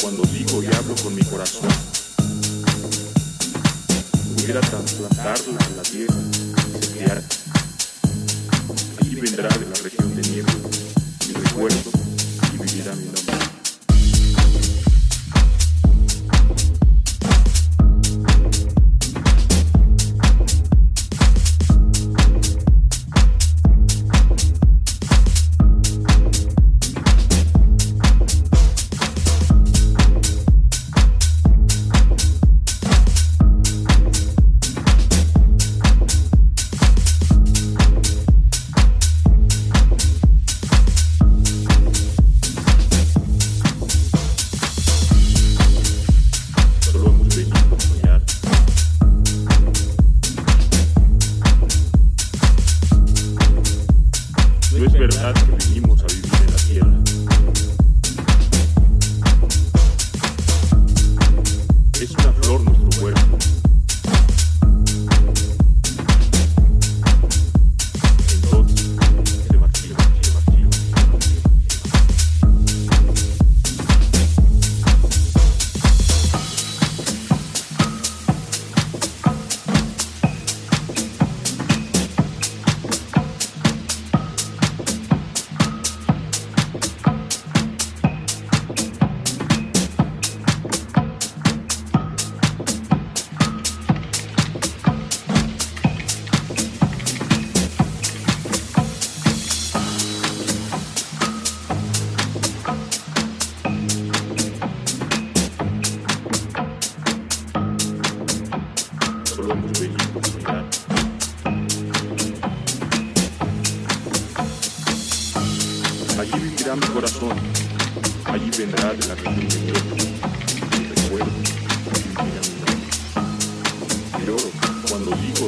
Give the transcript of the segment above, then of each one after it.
cuando digo y hablo con mi corazón. Pudiera trasplantarla a la tierra, se criara. Allí vendrá de la región de nieve mi recuerdo y vivirá mi nombre.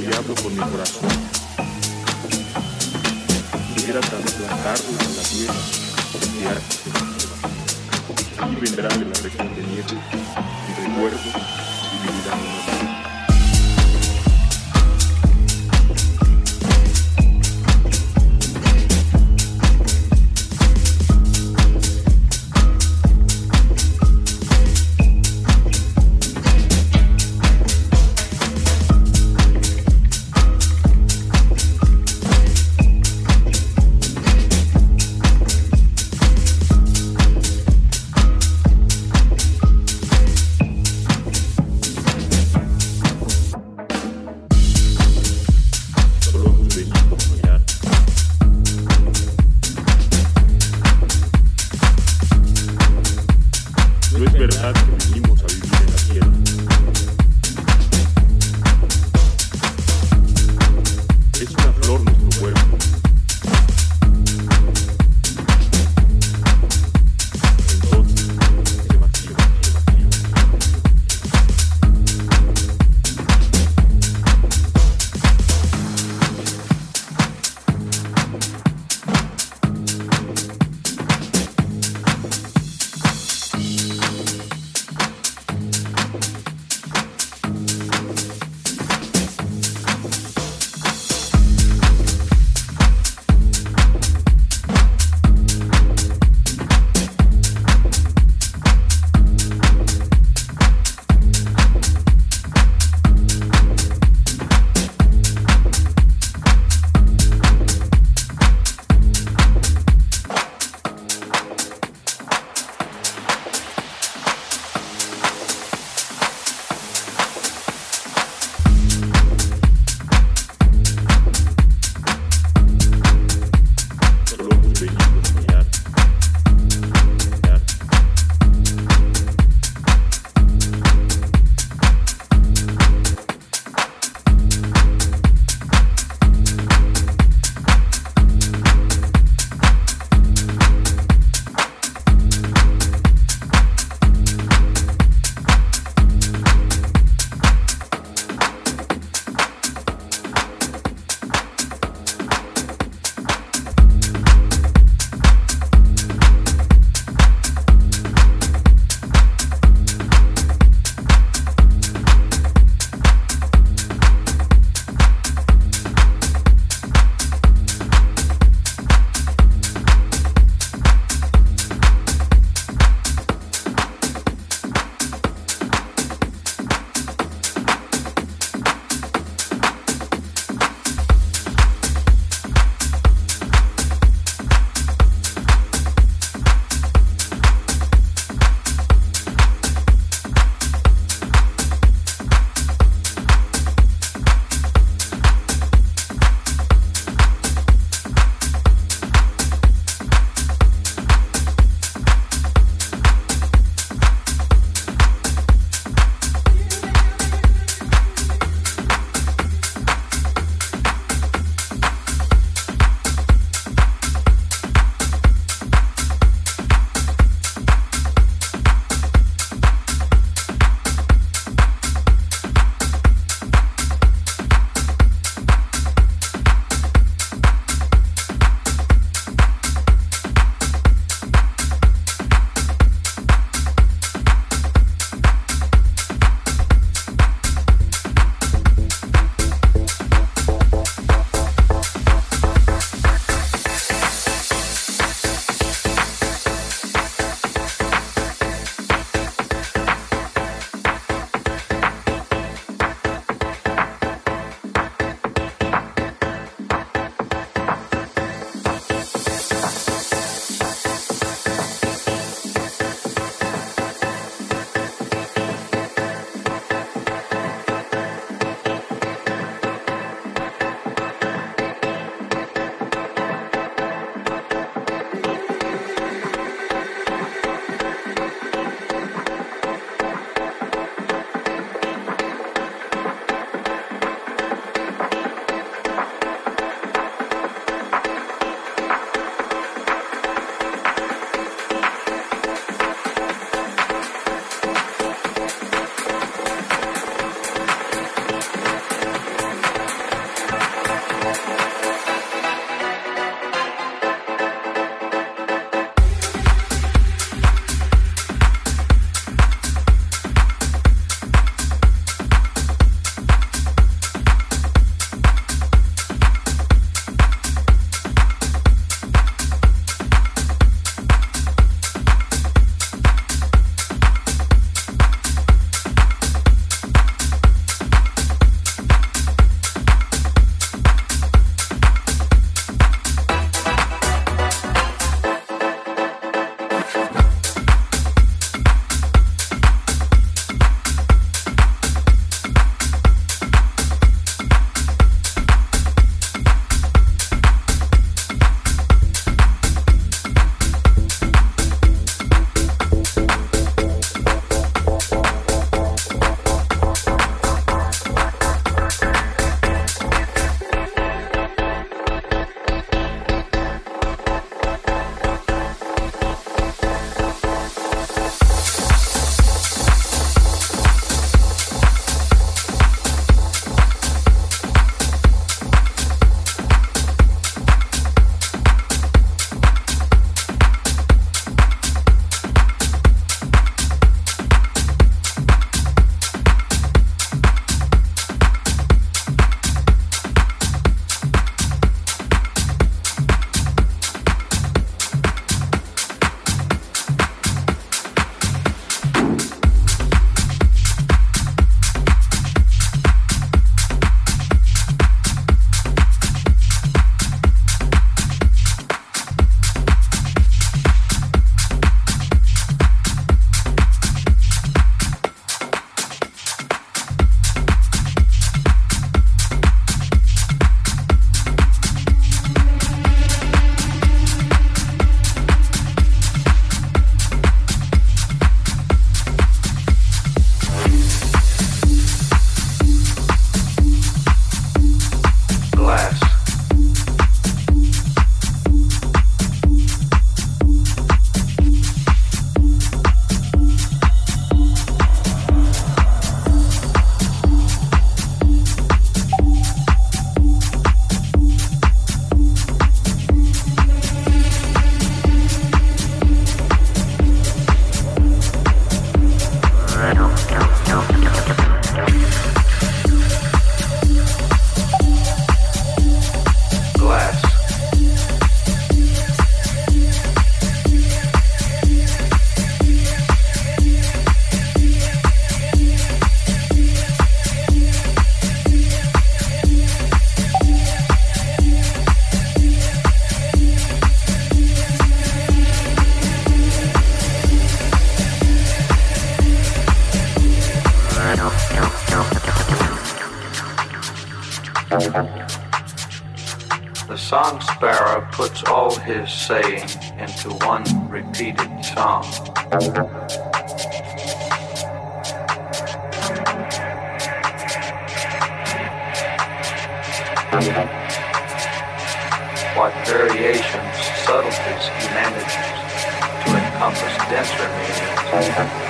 Y hablo con mi corazón. Quisiera trasplantarlo a la tierra, enviar Allí vendrá de la región de nieve mi recuerdo y vivirá What variations, subtleties he manages to encompass denser meanings.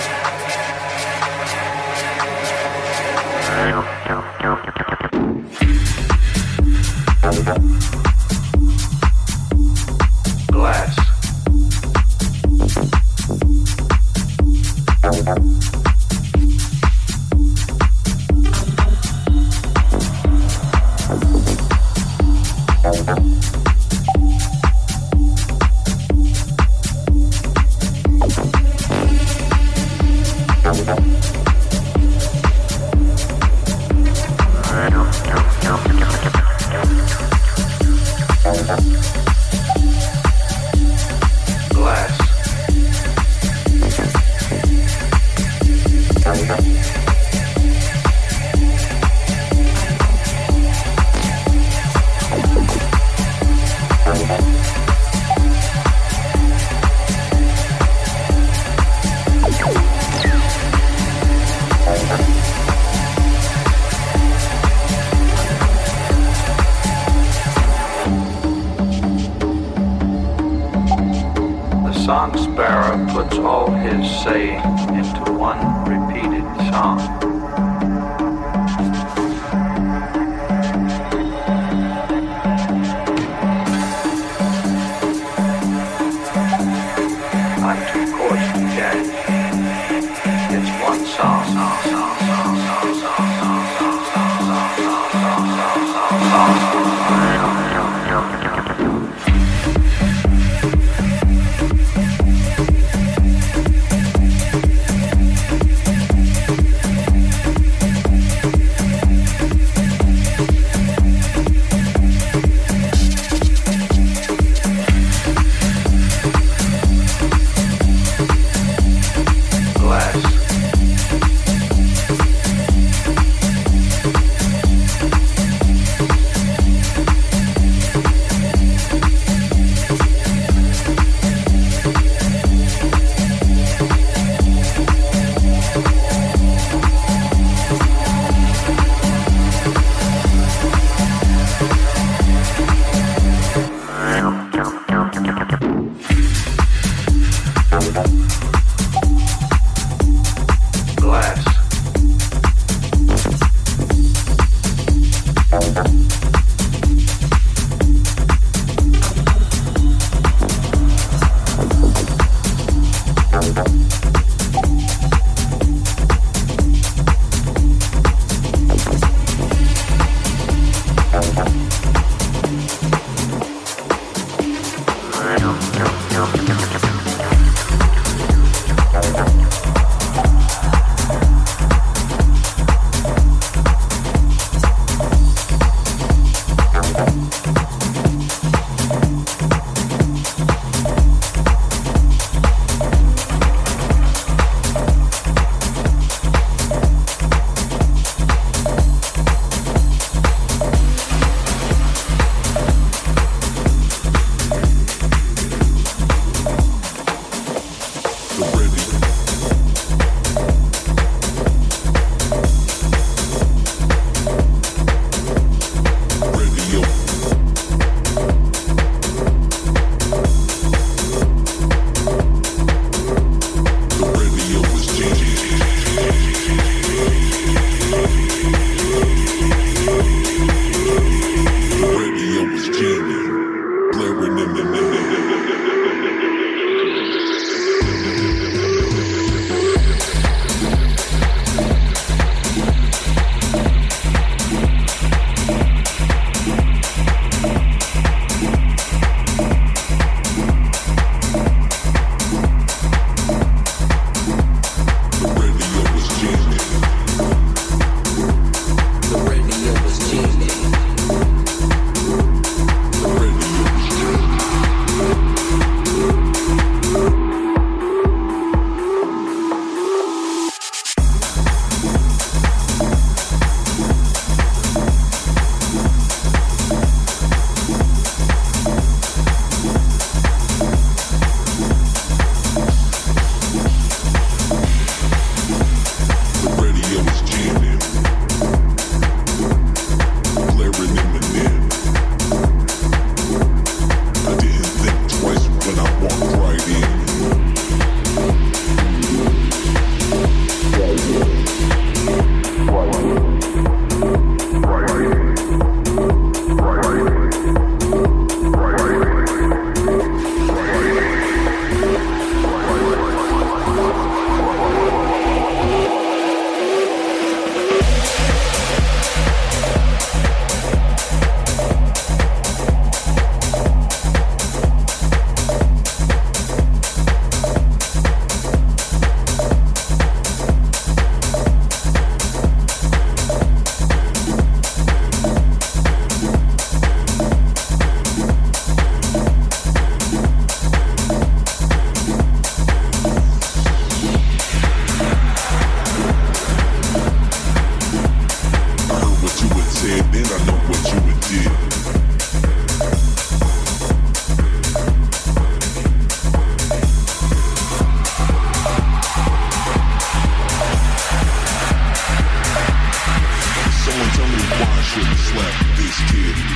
slap this kid.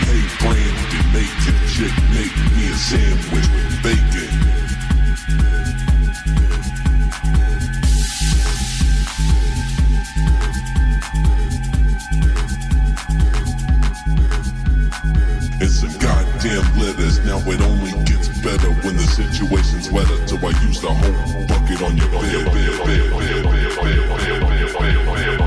To make. Chick, make me a sandwich with bacon. It's goddamn lettuce. Now it only gets better when the situation's wetter. So I use the whole bucket on your bed. bed, bed, bed